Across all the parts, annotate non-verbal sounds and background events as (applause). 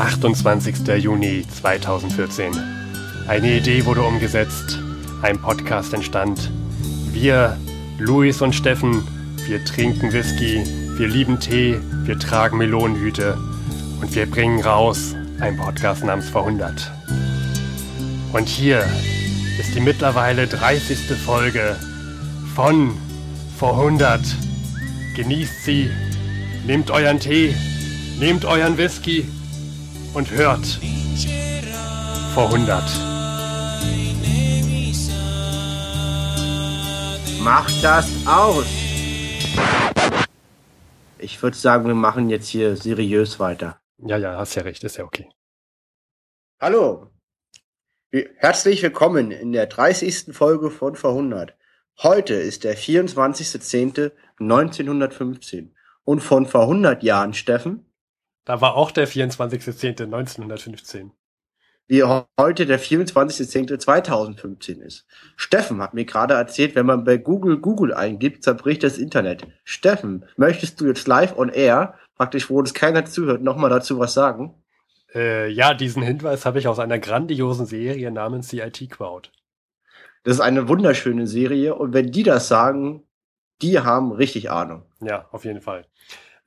28. Juni 2014. Eine Idee wurde umgesetzt, ein Podcast entstand. Wir, Luis und Steffen, wir trinken Whisky, wir lieben Tee, wir tragen Melonenhüte und wir bringen raus ein Podcast namens Verhundert. Und hier ist die mittlerweile 30. Folge von Vorhundert. Genießt sie, nehmt euren Tee, nehmt euren Whisky und hört Vorhundert. Macht das aus! Ich würde sagen, wir machen jetzt hier seriös weiter. Ja, ja, hast ja recht, ist ja okay. Hallo! Herzlich willkommen in der 30. Folge von Verhundert. Heute ist der 24.10.1915. Und von vor 100 Jahren, Steffen? Da war auch der 24.10.1915. Wie heute der 24.10.2015 ist. Steffen hat mir gerade erzählt, wenn man bei Google Google eingibt, zerbricht das Internet. Steffen, möchtest du jetzt live on air, praktisch wo uns keiner zuhört, nochmal dazu was sagen? Äh, ja, diesen Hinweis habe ich aus einer grandiosen Serie namens The IT Crowd. Das ist eine wunderschöne Serie und wenn die das sagen, die haben richtig Ahnung. Ja, auf jeden Fall.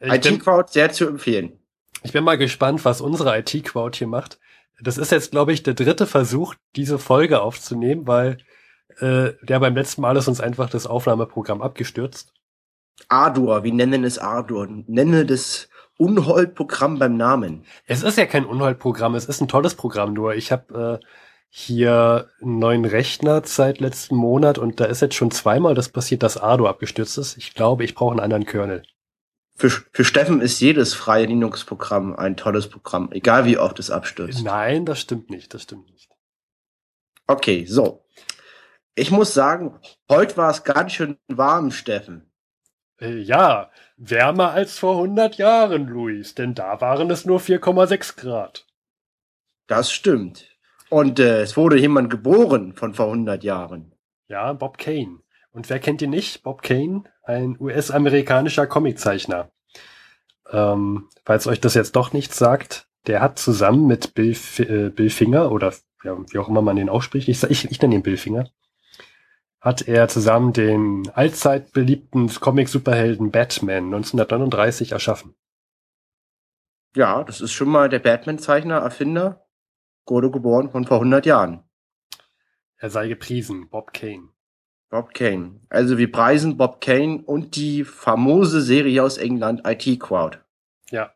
IT-Crowd sehr zu empfehlen. Ich bin mal gespannt, was unsere IT-Crowd hier macht. Das ist jetzt, glaube ich, der dritte Versuch, diese Folge aufzunehmen, weil äh, der beim letzten Mal ist uns einfach das Aufnahmeprogramm abgestürzt. Ardur, wir nennen es Ardur. Nenne das Unhold-Programm beim Namen. Es ist ja kein Unhold-Programm, es ist ein tolles Programm, nur ich habe äh, hier einen neuen Rechner seit letzten Monat und da ist jetzt schon zweimal das passiert, dass Ardo abgestürzt ist. Ich glaube, ich brauche einen anderen Kernel. Für, für Steffen ist jedes freie Linux-Programm ein tolles Programm, egal wie oft es abstürzt. Nein, das stimmt nicht, das stimmt nicht. Okay, so. Ich muss sagen, heute war es ganz schön warm, Steffen. Äh, ja, wärmer als vor 100 Jahren, Luis, denn da waren es nur 4,6 Grad. Das stimmt. Und äh, es wurde jemand geboren von vor 100 Jahren. Ja, Bob Kane. Und wer kennt ihn nicht? Bob Kane, ein US-amerikanischer Comiczeichner. Ähm, falls euch das jetzt doch nichts sagt, der hat zusammen mit Bill, äh, Bill Finger oder ja, wie auch immer man den ausspricht, ich, ich, ich nenne ihn Bill Finger, hat er zusammen den allzeit beliebten Comic-Superhelden Batman 1939 erschaffen. Ja, das ist schon mal der Batman-Zeichner, Erfinder, wurde geboren von vor 100 Jahren. Er sei gepriesen, Bob Kane. Bob Kane. Also wir preisen Bob Kane und die famose Serie aus England, IT Crowd. Ja.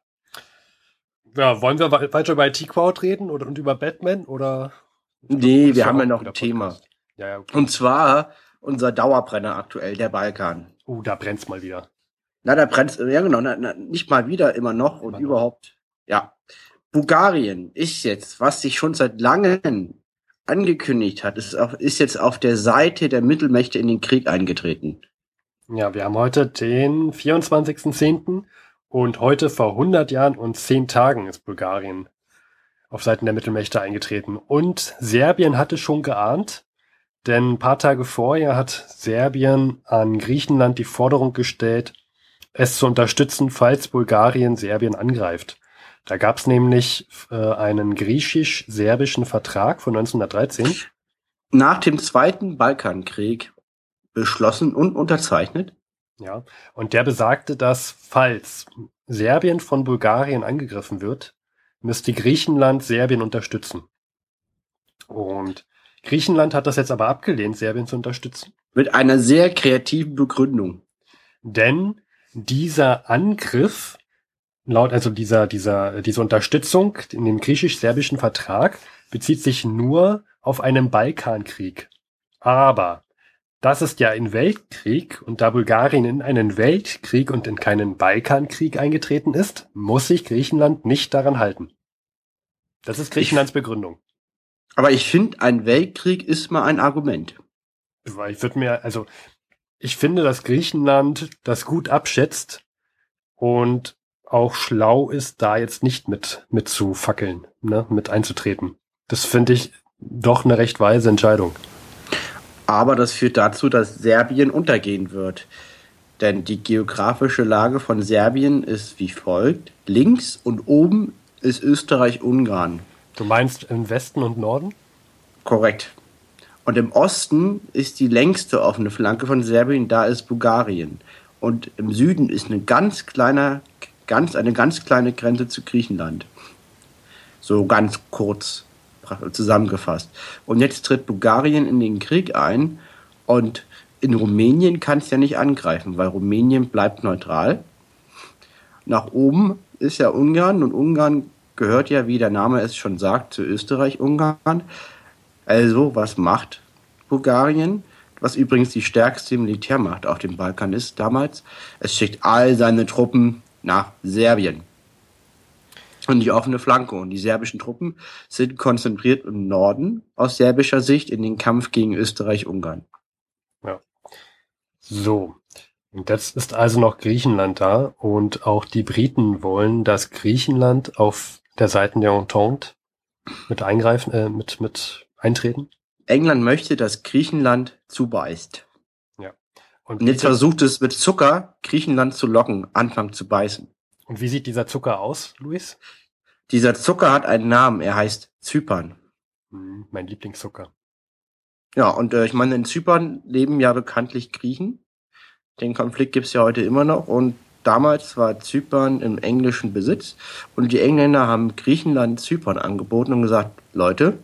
Ja, wollen wir weiter über IT Crowd reden oder und über Batman oder? Nee, wir haben ja noch ein Thema. Ja, ja, okay. Und zwar unser Dauerbrenner aktuell, der Balkan. Uh, da brennt's mal wieder. Na, da brennt's, ja genau, na, na, nicht mal wieder, immer noch und Immer noch. überhaupt. Ja. Bulgarien ist jetzt, was sich schon seit langem angekündigt hat, ist, auf, ist jetzt auf der Seite der Mittelmächte in den Krieg eingetreten. Ja, wir haben heute den 24.10. und heute vor 100 Jahren und 10 Tagen ist Bulgarien auf Seiten der Mittelmächte eingetreten. Und Serbien hatte schon geahnt, denn ein paar Tage vorher hat Serbien an Griechenland die Forderung gestellt, es zu unterstützen, falls Bulgarien Serbien angreift. Da gab es nämlich äh, einen griechisch-serbischen Vertrag von 1913. Nach dem Zweiten Balkankrieg beschlossen und unterzeichnet. Ja, und der besagte, dass falls Serbien von Bulgarien angegriffen wird, müsste Griechenland Serbien unterstützen. Und Griechenland hat das jetzt aber abgelehnt, Serbien zu unterstützen. Mit einer sehr kreativen Begründung. Denn dieser Angriff, laut, also dieser, dieser, diese Unterstützung in dem griechisch-serbischen Vertrag bezieht sich nur auf einen Balkankrieg. Aber das ist ja ein Weltkrieg und da Bulgarien in einen Weltkrieg und in keinen Balkankrieg eingetreten ist, muss sich Griechenland nicht daran halten. Das ist Griechenlands Begründung. Aber ich finde, ein Weltkrieg ist mal ein Argument. Weil ich würde mir, also ich finde, dass Griechenland das gut abschätzt und auch schlau ist, da jetzt nicht mit, mit zu fackeln, ne, mit einzutreten. Das finde ich doch eine recht weise Entscheidung. Aber das führt dazu, dass Serbien untergehen wird. Denn die geografische Lage von Serbien ist wie folgt. Links und oben ist Österreich-Ungarn. Du meinst im Westen und Norden? Korrekt. Und im Osten ist die längste offene Flanke von Serbien, da ist Bulgarien. Und im Süden ist eine ganz kleine, ganz, eine ganz kleine Grenze zu Griechenland. So ganz kurz zusammengefasst. Und jetzt tritt Bulgarien in den Krieg ein und in Rumänien kann es ja nicht angreifen, weil Rumänien bleibt neutral. Nach oben ist ja Ungarn und Ungarn gehört ja, wie der Name es schon sagt, zu Österreich-Ungarn. Also, was macht Bulgarien? Was übrigens die stärkste Militärmacht auf dem Balkan ist damals. Es schickt all seine Truppen nach Serbien. Und die offene Flanke. Und die serbischen Truppen sind konzentriert im Norden aus serbischer Sicht in den Kampf gegen Österreich-Ungarn. Ja. So. Und jetzt ist also noch Griechenland da und auch die Briten wollen, dass Griechenland auf der Seite der Entente mit eingreifen, äh, mit, mit eintreten? England möchte, dass Griechenland zubeißt. Und, und jetzt versucht es mit Zucker Griechenland zu locken, anfangen zu beißen. Und wie sieht dieser Zucker aus, Luis? Dieser Zucker hat einen Namen, er heißt Zypern. Hm, mein Lieblingszucker. Ja, und äh, ich meine, in Zypern leben ja bekanntlich Griechen. Den Konflikt gibt's ja heute immer noch und damals war Zypern im englischen Besitz und die Engländer haben Griechenland Zypern angeboten und gesagt, Leute,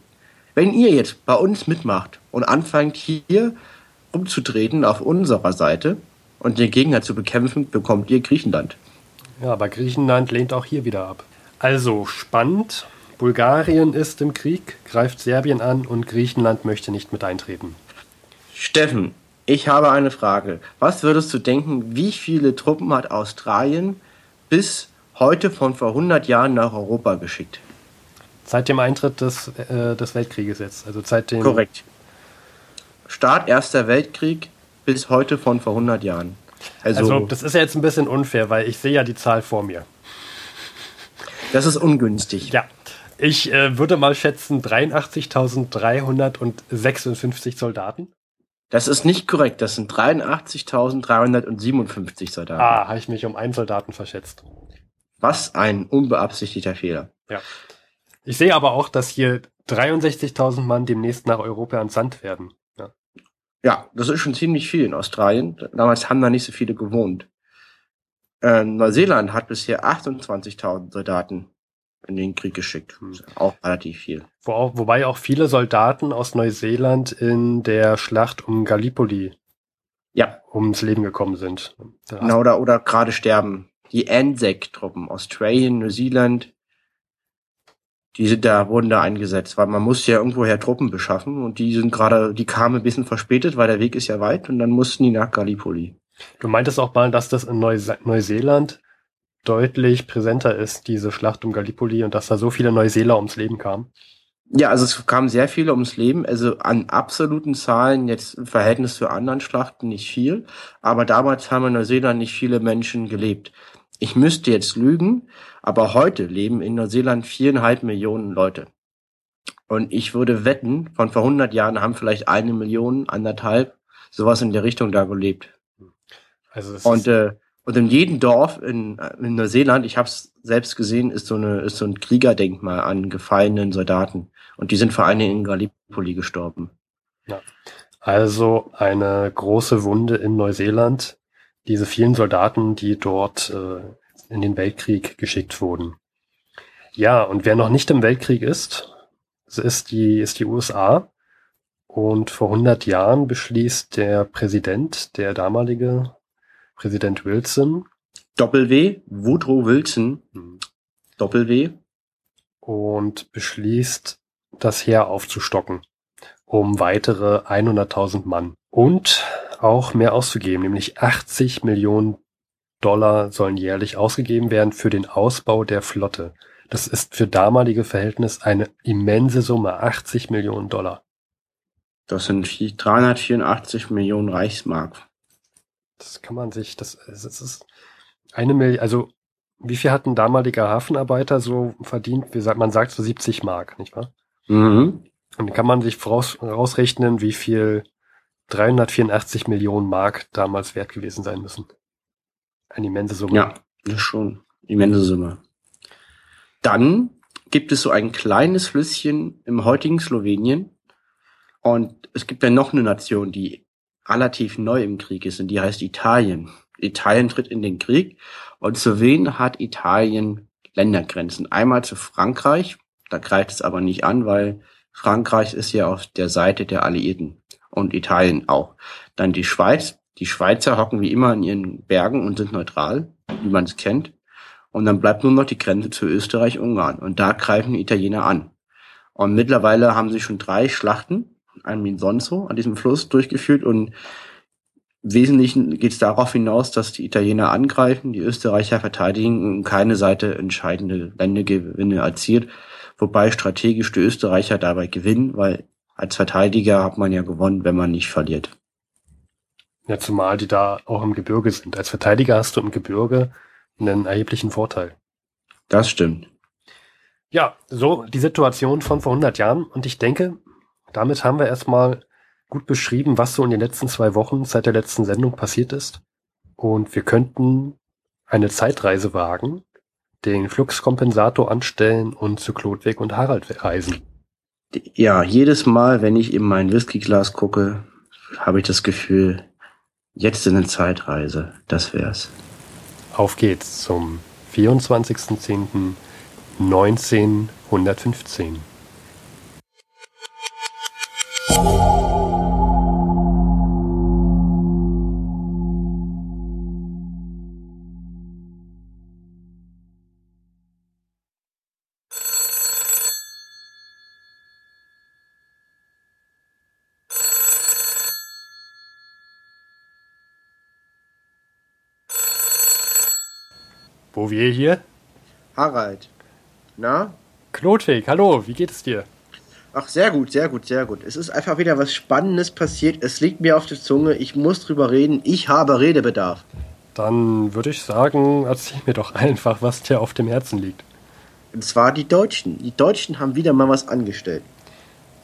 wenn ihr jetzt bei uns mitmacht und anfangt hier umzutreten auf unserer Seite und den Gegner zu bekämpfen, bekommt ihr Griechenland. Ja, aber Griechenland lehnt auch hier wieder ab. Also spannend. Bulgarien ist im Krieg, greift Serbien an und Griechenland möchte nicht mit eintreten. Steffen, ich habe eine Frage. Was würdest du denken, wie viele Truppen hat Australien bis heute von vor 100 Jahren nach Europa geschickt? Seit dem Eintritt des, äh, des Weltkrieges jetzt, also seit dem... Korrekt. Start Erster Weltkrieg bis heute von vor 100 Jahren. Also, also das ist ja jetzt ein bisschen unfair, weil ich sehe ja die Zahl vor mir. Das ist ungünstig. Ja. Ich äh, würde mal schätzen 83.356 Soldaten. Das ist nicht korrekt. Das sind 83.357 Soldaten. Ah, habe ich mich um einen Soldaten verschätzt. Was ein unbeabsichtigter Fehler. Ja. Ich sehe aber auch, dass hier 63.000 Mann demnächst nach Europa entsandt werden. Ja. das ist schon ziemlich viel in Australien. Damals haben da nicht so viele gewohnt. Äh, Neuseeland hat bisher 28.000 Soldaten in den Krieg geschickt. Hm. Auch relativ viel. Wo, wobei auch viele Soldaten aus Neuseeland in der Schlacht um Gallipoli ja. ums Leben gekommen sind. Genau, oder, oder gerade sterben. Die Anzac-Truppen, Australien, Neuseeland, die sind da, wurden da eingesetzt, weil man muss ja irgendwoher Truppen beschaffen und die sind gerade, die kamen ein bisschen verspätet, weil der Weg ist ja weit und dann mussten die nach Gallipoli. Du meintest auch mal, dass das in Neuse Neuseeland deutlich präsenter ist, diese Schlacht um Gallipoli und dass da so viele Neuseeler ums Leben kamen. Ja, also es kamen sehr viele ums Leben, also an absoluten Zahlen jetzt im Verhältnis zu anderen Schlachten nicht viel, aber damals haben in Neuseeland nicht viele Menschen gelebt. Ich müsste jetzt lügen, aber heute leben in Neuseeland viereinhalb Millionen Leute. Und ich würde wetten, von vor 100 Jahren haben vielleicht eine Million, anderthalb, sowas in der Richtung da gelebt. Also und äh, und in jedem Dorf in, in Neuseeland, ich habe es selbst gesehen, ist so eine ist so ein Kriegerdenkmal an gefallenen Soldaten und die sind vor allen Dingen in Gallipoli gestorben. Ja. Also eine große Wunde in Neuseeland, diese vielen Soldaten, die dort äh, in den Weltkrieg geschickt wurden. Ja, und wer noch nicht im Weltkrieg ist, ist die ist die USA und vor 100 Jahren beschließt der Präsident, der damalige Präsident Wilson. Doppel-W, Woodrow Wilson. Mhm. Doppel-W. Und beschließt, das Heer aufzustocken um weitere 100.000 Mann und auch mehr auszugeben, nämlich 80 Millionen Dollar sollen jährlich ausgegeben werden für den Ausbau der Flotte. Das ist für damalige Verhältnis eine immense Summe, 80 Millionen Dollar. Das sind 384 Millionen Reichsmark. Das kann man sich, das, das ist eine Million, also wie viel hat ein damaliger Hafenarbeiter so verdient? Wie sagt, man sagt so 70 Mark, nicht wahr? Mhm. Und dann kann man sich voraus, rausrechnen, wie viel 384 Millionen Mark damals wert gewesen sein müssen. Eine immense Summe. Ja, das schon immense Summe. Dann gibt es so ein kleines Flüsschen im heutigen Slowenien. Und es gibt ja noch eine Nation, die relativ neu im Krieg ist und die heißt Italien. Italien tritt in den Krieg und zu wen hat Italien Ländergrenzen? Einmal zu Frankreich, da greift es aber nicht an, weil Frankreich ist ja auf der Seite der Alliierten und Italien auch. Dann die Schweiz. Die Schweizer hocken wie immer in ihren Bergen und sind neutral, wie man es kennt. Und dann bleibt nur noch die Grenze zu Österreich-Ungarn. Und da greifen die Italiener an. Und mittlerweile haben sie schon drei Schlachten an Minsonzo, an diesem Fluss, durchgeführt. Und im Wesentlichen geht es darauf hinaus, dass die Italiener angreifen, die Österreicher verteidigen und keine Seite entscheidende Ländegewinne erzielt. Wobei strategisch die Österreicher dabei gewinnen, weil als Verteidiger hat man ja gewonnen, wenn man nicht verliert. Ja, zumal die da auch im Gebirge sind. Als Verteidiger hast du im Gebirge einen erheblichen Vorteil. Das stimmt. Ja, so die Situation von vor 100 Jahren. Und ich denke, damit haben wir erstmal gut beschrieben, was so in den letzten zwei Wochen seit der letzten Sendung passiert ist. Und wir könnten eine Zeitreise wagen, den Fluxkompensator anstellen und zu Klodwig und Harald reisen. Ja, jedes Mal, wenn ich in mein Whiskyglas gucke, habe ich das Gefühl, jetzt in eine Zeitreise. Das wär's. Auf geht's zum 24.10.1915. Wo wir hier? Harald. Na? Klotwig, hallo, wie geht es dir? Ach, sehr gut, sehr gut, sehr gut. Es ist einfach wieder was Spannendes passiert. Es liegt mir auf der Zunge. Ich muss drüber reden. Ich habe Redebedarf. Dann würde ich sagen, erzähl mir doch einfach, was dir auf dem Herzen liegt. Und zwar die Deutschen. Die Deutschen haben wieder mal was angestellt.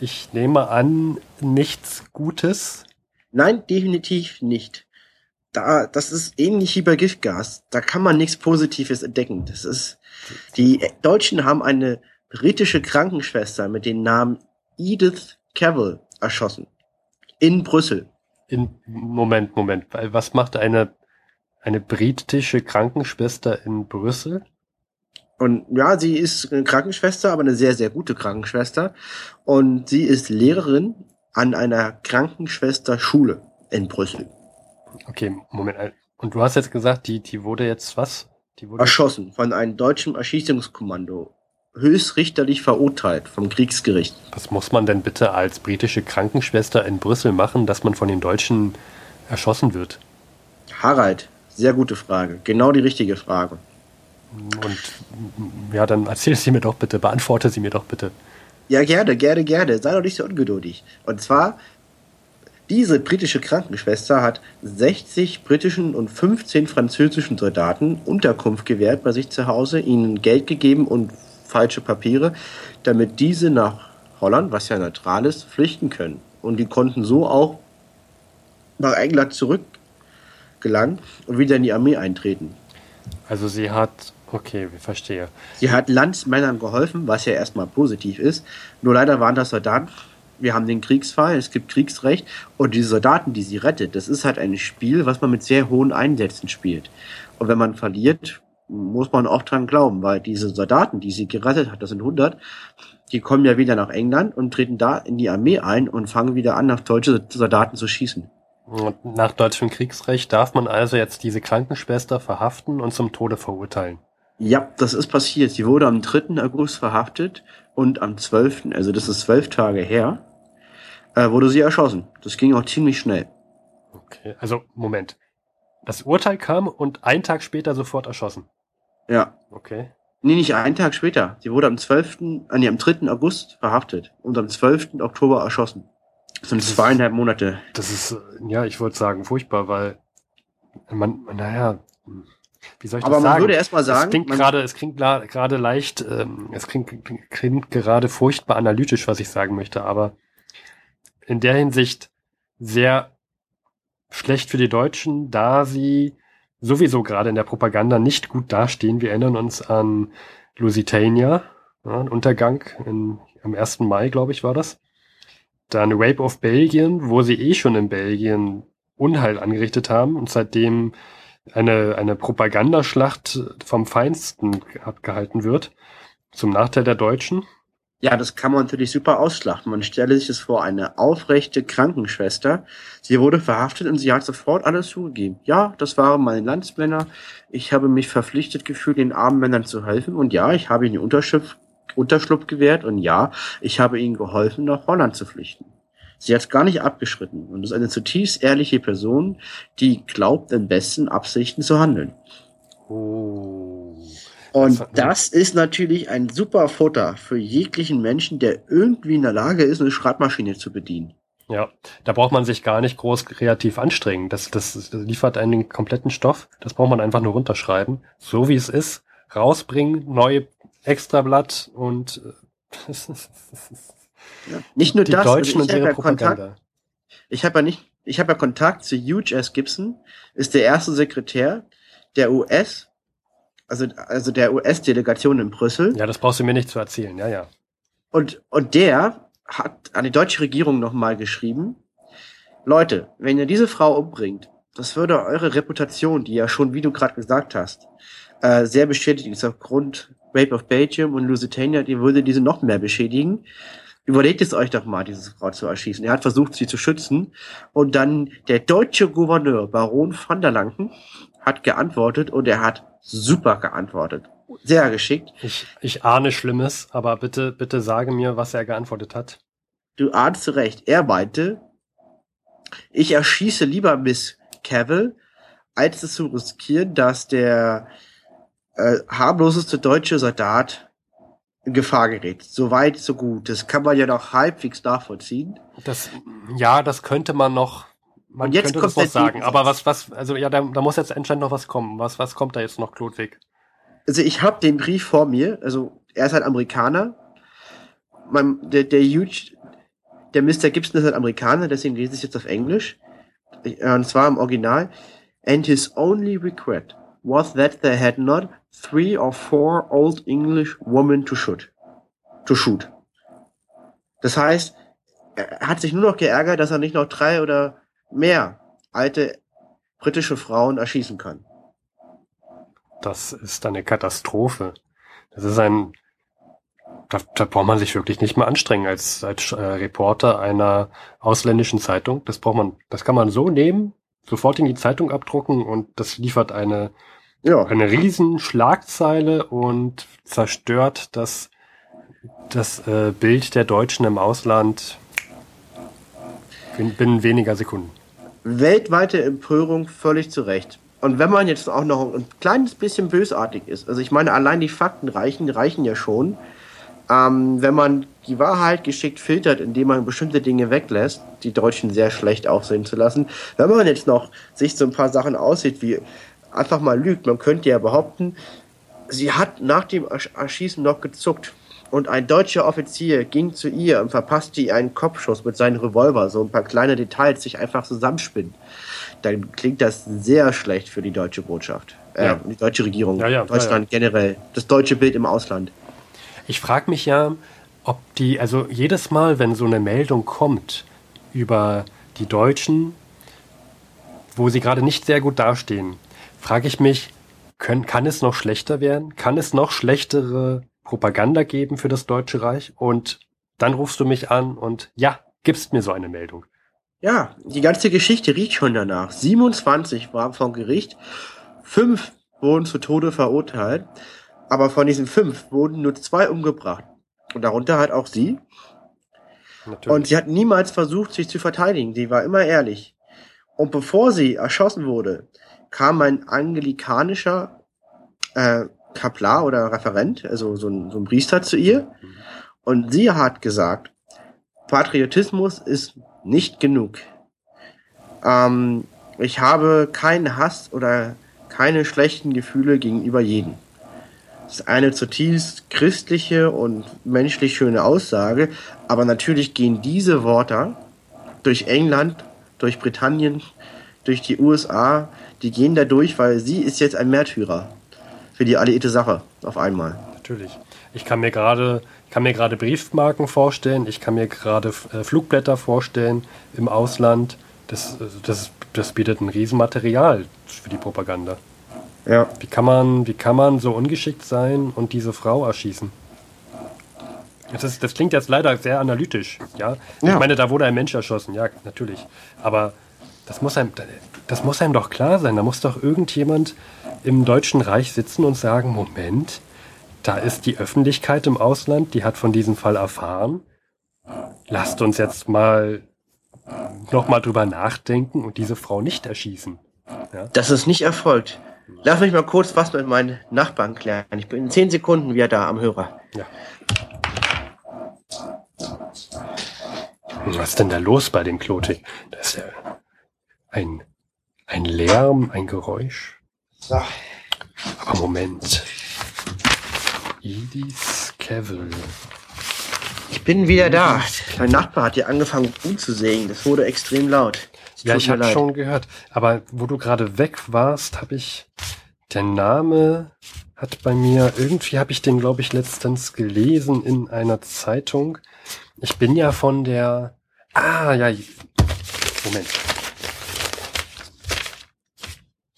Ich nehme an, nichts Gutes. Nein, definitiv nicht da, das ist ähnlich wie bei Giftgas. Da kann man nichts Positives entdecken. Das ist, die Deutschen haben eine britische Krankenschwester mit dem Namen Edith Cavell erschossen. In Brüssel. In, Moment, Moment. Was macht eine, eine britische Krankenschwester in Brüssel? Und ja, sie ist eine Krankenschwester, aber eine sehr, sehr gute Krankenschwester. Und sie ist Lehrerin an einer Krankenschwesterschule in Brüssel. Okay, Moment. Und du hast jetzt gesagt, die, die wurde jetzt was? Die wurde Erschossen von einem deutschen Erschießungskommando. Höchstrichterlich verurteilt vom Kriegsgericht. Was muss man denn bitte als britische Krankenschwester in Brüssel machen, dass man von den Deutschen erschossen wird? Harald, sehr gute Frage. Genau die richtige Frage. Und ja, dann erzähl sie mir doch bitte, beantworte sie mir doch bitte. Ja, gerne, gerne, gerne. Sei doch nicht so ungeduldig. Und zwar diese britische Krankenschwester hat 60 britischen und 15 französischen Soldaten Unterkunft gewährt bei sich zu Hause, ihnen Geld gegeben und falsche Papiere, damit diese nach Holland, was ja neutral ist, flüchten können. Und die konnten so auch nach England zurückgelangen und wieder in die Armee eintreten. Also sie hat, okay, ich verstehe. Sie hat Landsmännern geholfen, was ja erstmal positiv ist. Nur leider waren das Soldaten, wir haben den Kriegsfall, es gibt Kriegsrecht und die Soldaten, die sie rettet, das ist halt ein Spiel, was man mit sehr hohen Einsätzen spielt. Und wenn man verliert, muss man auch dran glauben, weil diese Soldaten, die sie gerettet hat, das sind 100, die kommen ja wieder nach England und treten da in die Armee ein und fangen wieder an, nach deutsche Soldaten zu schießen. Nach deutschem Kriegsrecht darf man also jetzt diese Krankenschwester verhaften und zum Tode verurteilen. Ja, das ist passiert. Sie wurde am 3. August verhaftet und am 12., also das ist zwölf Tage her, äh, wurde sie erschossen. Das ging auch ziemlich schnell. Okay, also Moment. Das Urteil kam und einen Tag später sofort erschossen. Ja. Okay. Nee, nicht einen Tag später. Sie wurde am 12., äh, nee, am 3. August verhaftet und am 12. Oktober erschossen. Das sind das zweieinhalb Monate. Das ist, ja, ich wollte sagen, furchtbar, weil man, naja, wie soll ich Aber das sagen? Aber man würde erst mal sagen, es klingt gerade, es klingt gerade leicht, ähm, es klingt, klingt gerade furchtbar analytisch, was ich sagen möchte, aber in der Hinsicht sehr schlecht für die Deutschen, da sie sowieso gerade in der Propaganda nicht gut dastehen. Wir erinnern uns an Lusitania, ja, ein Untergang in, am 1. Mai, glaube ich, war das. Dann Rape of Belgien, wo sie eh schon in Belgien Unheil angerichtet haben und seitdem eine, eine Propagandaschlacht vom Feinsten abgehalten wird, zum Nachteil der Deutschen. Ja, das kann man natürlich super ausschlachten. Man stelle sich das vor, eine aufrechte Krankenschwester. Sie wurde verhaftet und sie hat sofort alles zugegeben. Ja, das waren meine Landsmänner. Ich habe mich verpflichtet gefühlt, den armen Männern zu helfen. Und ja, ich habe ihnen Unterschlupf, Unterschlupf gewährt. Und ja, ich habe ihnen geholfen, nach Holland zu flüchten. Sie hat gar nicht abgeschritten und ist eine zutiefst ehrliche Person, die glaubt, in besten Absichten zu handeln. Oh. Und das ist natürlich ein super Futter für jeglichen Menschen, der irgendwie in der Lage ist, eine Schreibmaschine zu bedienen. Ja, da braucht man sich gar nicht groß kreativ anstrengen. Das, das, das liefert einen kompletten Stoff. Das braucht man einfach nur runterschreiben. So wie es ist. Rausbringen, neue Extrablatt und (laughs) ja. nicht nur die das. Deutschen also und ihre ja Propaganda. Kontakt, ich habe ja nicht, ich habe ja Kontakt zu Hugh S. Gibson, ist der erste Sekretär der US, also, also der US-Delegation in Brüssel. Ja, das brauchst du mir nicht zu erzählen. Ja, ja. Und, und der hat an die deutsche Regierung nochmal geschrieben, Leute, wenn ihr diese Frau umbringt, das würde eure Reputation, die ja schon, wie du gerade gesagt hast, äh, sehr beschädigt ist aufgrund Rape of Belgium und Lusitania, die würde diese noch mehr beschädigen. Überlegt es euch doch mal, diese Frau zu erschießen. Er hat versucht, sie zu schützen. Und dann der deutsche Gouverneur, Baron van der Lanken, hat geantwortet und er hat super geantwortet. Sehr geschickt. Ich, ich ahne Schlimmes, aber bitte, bitte sage mir, was er geantwortet hat. Du ahnst recht. Er meinte, ich erschieße lieber Miss Cavill, als es zu riskieren, dass der äh, harmloseste deutsche Soldat in Gefahr gerät. So weit, so gut. Das kann man ja noch halbwegs nachvollziehen. Das, ja, das könnte man noch, man Und jetzt könnte kommt das sagen. Aber was, was, also ja, da, da muss jetzt anscheinend noch was kommen. Was, was kommt da jetzt noch, Klodwig? Also ich habe den Brief vor mir. Also er ist halt Amerikaner. Mein, der, der Huge, der Mr. Gibson ist halt Amerikaner, deswegen lese ich jetzt auf Englisch. Äh, Und zwar im Original. And his only regret was that they had not three or four old English women to shoot. To shoot. Das heißt, er hat sich nur noch geärgert, dass er nicht noch drei oder mehr alte britische Frauen erschießen kann. Das ist eine Katastrophe. Das ist ein, da, da braucht man sich wirklich nicht mehr anstrengen als, als äh, Reporter einer ausländischen Zeitung. Das braucht man, das kann man so nehmen, sofort in die Zeitung abdrucken und das liefert eine, Ja. eine riesen Schlagzeile und zerstört das, das äh, Bild der Deutschen im Ausland in binnen weniger Sekunden. Weltweite Empörung völlig zu Recht. Und wenn man jetzt auch noch ein kleines bisschen bösartig ist, also ich meine, allein die Fakten reichen, reichen ja schon, ähm, wenn man die Wahrheit geschickt filtert, indem man bestimmte Dinge weglässt, die Deutschen sehr schlecht aussehen zu lassen. Wenn man jetzt noch sich so ein paar Sachen aussieht, wie einfach mal lügt, man könnte ja behaupten, sie hat nach dem Ersch- Erschießen noch gezuckt. Und ein deutscher Offizier ging zu ihr und verpasste ihr einen Kopfschuss mit seinem Revolver. So ein paar kleine Details sich einfach zusammenspinnen. Dann klingt das sehr schlecht für die deutsche Botschaft. Äh, Ja. die deutsche Regierung. Ja, ja, Deutschland generell. Das deutsche Bild im Ausland. Ich frage mich ja, ob die, also jedes Mal, wenn so eine Meldung kommt über die Deutschen, wo sie gerade nicht sehr gut dastehen, frage ich mich, können, kann es noch schlechter werden? Kann es noch schlechtere Propaganda geben für das Deutsche Reich? Und dann rufst du mich an und ja, gibst mir so eine Meldung. Ja, die ganze Geschichte riecht schon danach. 27 waren vom Gericht, fünf wurden zu Tode verurteilt, aber von diesen fünf wurden nur zwei umgebracht. Und darunter halt auch sie. Natürlich. Und sie hat niemals versucht, sich zu verteidigen. Sie war immer ehrlich. Und bevor sie erschossen wurde, kam ein anglikanischer äh, Kaplar oder Referent, also so ein, so ein Priester zu ihr. Und sie hat gesagt, Patriotismus ist nicht genug. Ähm, ich habe keinen Hass oder keine schlechten Gefühle gegenüber jedem. Das ist eine zutiefst christliche und menschlich schöne Aussage, aber natürlich gehen diese Worte durch England, durch Britannien, durch die USA, die gehen da durch, weil sie ist jetzt ein Märtyrer für die alliierte Sache auf einmal. natürlich. Ich kann mir gerade, kann mir gerade Briefmarken vorstellen, ich kann mir gerade äh, Flugblätter vorstellen im Ausland. Das, das, das bietet ein Riesenmaterial für die Propaganda. Ja. Wie kann man, wie kann man so ungeschickt sein und diese Frau erschießen? Das, das klingt jetzt leider sehr analytisch, ja? ja? Ich meine, da wurde ein Mensch erschossen, ja, natürlich. Aber das muss einem, das muss einem doch klar sein. Da muss doch irgendjemand im Deutschen Reich sitzen und sagen, Moment, da ist die Öffentlichkeit im Ausland, die hat von diesem Fall erfahren. Lasst uns jetzt mal nochmal drüber nachdenken und diese Frau nicht erschießen. Ja? Das ist nicht erfolgt. Lass mich mal kurz was mit meinen Nachbarn klären. Ich bin in zehn Sekunden wieder da am Hörer. Ja. Was ist denn da los bei dem Klotik? Das ist ja ein, ein Lärm, ein Geräusch. So. Aber Moment. Edith Cavill. Ich bin wieder da. Mein Nachbar hat hier angefangen umzusägen. Das wurde extrem laut. Ja, ich habe schon gehört. Aber wo du gerade weg warst, habe ich der Name hat bei mir irgendwie habe ich den glaube ich letztens gelesen in einer Zeitung. Ich bin ja von der Ah ja Moment.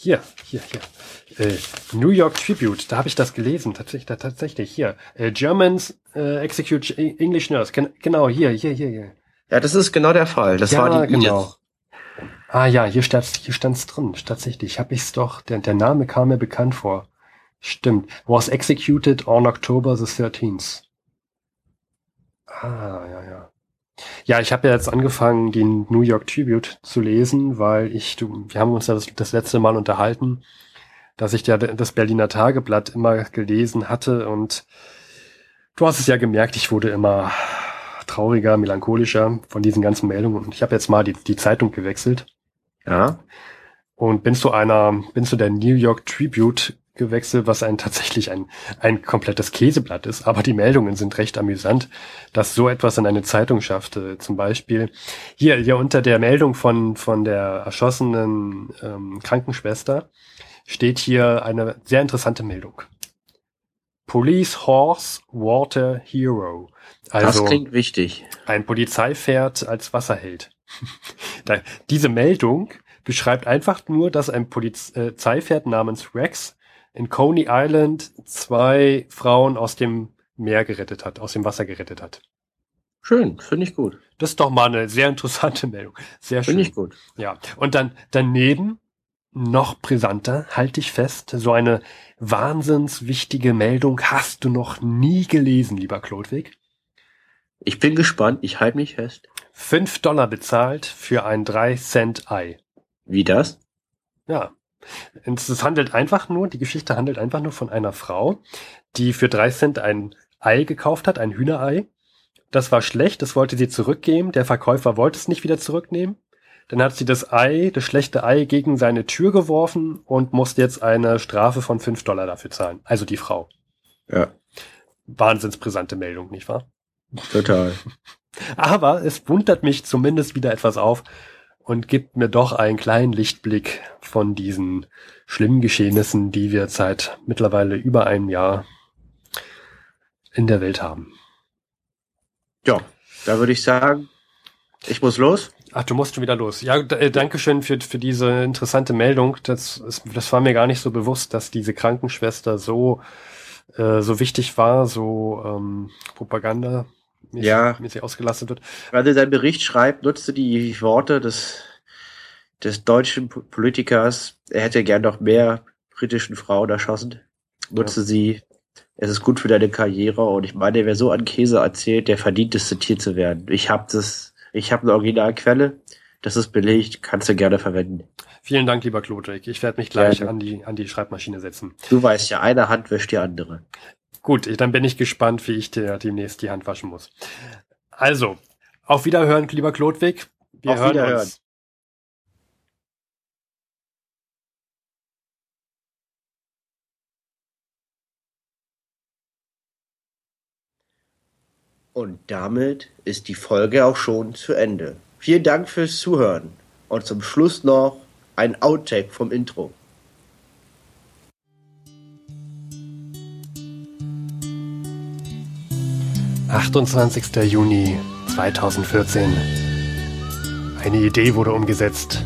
Hier, hier, hier. Äh, New York Tribute, da habe ich das gelesen, tatsächlich, da, tatsächlich hier. Äh, Germans äh, Execute English Nurse, Gen genau, hier, hier, hier, hier. Ja, das ist genau der Fall. Das ja, war die genau. Ah ja, hier stand's, hier stand's drin. Tatsächlich, habe ich's doch. Der, der Name kam mir bekannt vor. Stimmt. Was executed on October the 13th. Ah, ja, ja. Ja, ich habe ja jetzt angefangen, den New York Tribute zu lesen, weil ich, du, wir haben uns ja das, das letzte Mal unterhalten, dass ich ja das Berliner Tageblatt immer gelesen hatte und du hast es ja gemerkt, ich wurde immer trauriger, melancholischer von diesen ganzen Meldungen und ich habe jetzt mal die, die Zeitung gewechselt. Ja. Und bin zu einer, bin zu der New York Tribute gewechselt, was ein tatsächlich ein, ein komplettes Käseblatt ist. Aber die Meldungen sind recht amüsant, dass so etwas in eine Zeitung schafft. Äh, zum Beispiel hier, hier unter der Meldung von, von der erschossenen ähm, Krankenschwester steht hier eine sehr interessante Meldung. Police Horse Water Hero. Also das klingt wichtig. Ein Polizeipferd als Wasserheld. (laughs) da, diese Meldung beschreibt einfach nur, dass ein Polizeipferd namens Rex in Coney Island zwei Frauen aus dem Meer gerettet hat, aus dem Wasser gerettet hat. Schön, finde ich gut. Das ist doch mal eine sehr interessante Meldung. Sehr schön. Finde ich gut. Ja. Und dann daneben noch brisanter, halte ich fest, so eine wahnsinns wichtige Meldung hast du noch nie gelesen, lieber Klodwig. Ich bin gespannt, ich halte mich fest. Fünf Dollar bezahlt für ein drei Cent Ei. Wie das? Ja. Es handelt einfach nur, die Geschichte handelt einfach nur von einer Frau, die für drei Cent ein Ei gekauft hat, ein Hühnerei. Das war schlecht, das wollte sie zurückgeben. Der Verkäufer wollte es nicht wieder zurücknehmen. Dann hat sie das Ei, das schlechte Ei, gegen seine Tür geworfen und musste jetzt eine Strafe von fünf Dollar dafür zahlen. Also die Frau. Ja. Wahnsinnsbrisante Meldung, nicht wahr? Total. (laughs) Aber es wundert mich zumindest wieder etwas auf, und gibt mir doch einen kleinen Lichtblick von diesen schlimmen Geschehnissen, die wir seit mittlerweile über einem Jahr in der Welt haben. Ja, da würde ich sagen, ich muss los. Ach, du musst schon wieder los. Ja, äh, danke schön für, für diese interessante Meldung. Das, ist, das war mir gar nicht so bewusst, dass diese Krankenschwester so, äh, so wichtig war, so ähm, Propaganda mäßig, ja. mäßig ausgelastet wird. Weil er seinen Bericht schreibt, nutzte die Worte des, des deutschen Politikers, er hätte gern noch mehr britischen Frauen erschossen. Nutzte ja. sie, es ist gut für deine Karriere und ich meine, wer so an Käse erzählt, der verdient es, zitiert zu werden. Ich habe das, ich habe eine Originalquelle, das ist belegt, kannst du gerne verwenden. Vielen Dank, lieber Klodrik. Ich werde mich gleich ja, an die, an die Schreibmaschine setzen. Du weißt ja, eine Hand wäscht die andere. Gut, dann bin ich gespannt, wie ich dir demnächst die Hand waschen muss. Also, auf Wiederhören, lieber Klodwig. Wir auf hören Wiederhören. uns. Und damit ist die Folge auch schon zu Ende. Vielen Dank fürs Zuhören. Und zum Schluss noch ein Outtake vom Intro. 28. Juni 2014. Eine Idee wurde umgesetzt.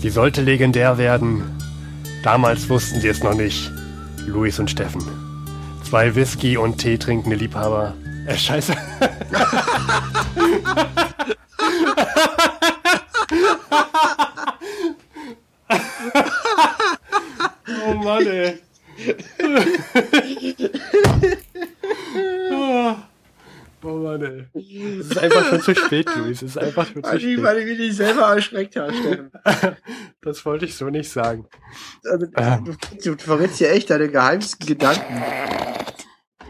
Sie sollte legendär werden. Damals wussten sie es noch nicht. Luis und Steffen. Zwei Whisky- und Tee trinkende Liebhaber. Äh, scheiße. (laughs) oh Mann, ey. (laughs) oh. oh Mann, ey. Es ist einfach schon zu spät, Luis. Es ist einfach schon zu spät. weil ich mich selber erschreckt habe, Steffen. (laughs) Das wollte ich so nicht sagen. Also, Ähm. du, verrätst ja echt deine geheimsten Gedanken.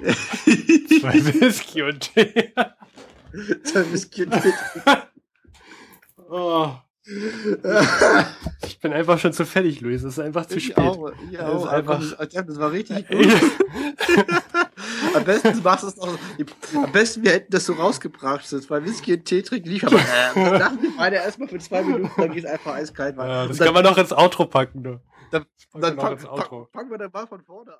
Zwei Whisky und Tee. (laughs) Das Kind- (laughs) Oh. (laughs) Ich bin einfach schon zu fertig, Luis. Es ist einfach zu Ich spät. auch, ich Das auch. einfach- Das, war richtig gut. (laughs) (laughs) Am besten du machst es noch. Am besten wir hätten das so rausgebracht, so zwei Whisky und Tee trinken, lief aber. Äh, dann lachen wir beide erstmal für zwei Minuten, dann geht es einfach eiskalt weiter. Ja, das Und kann man noch ins Outro packen. Du. dann, packen dann ins Outro. fang, fangen wir dann mal von vorne an.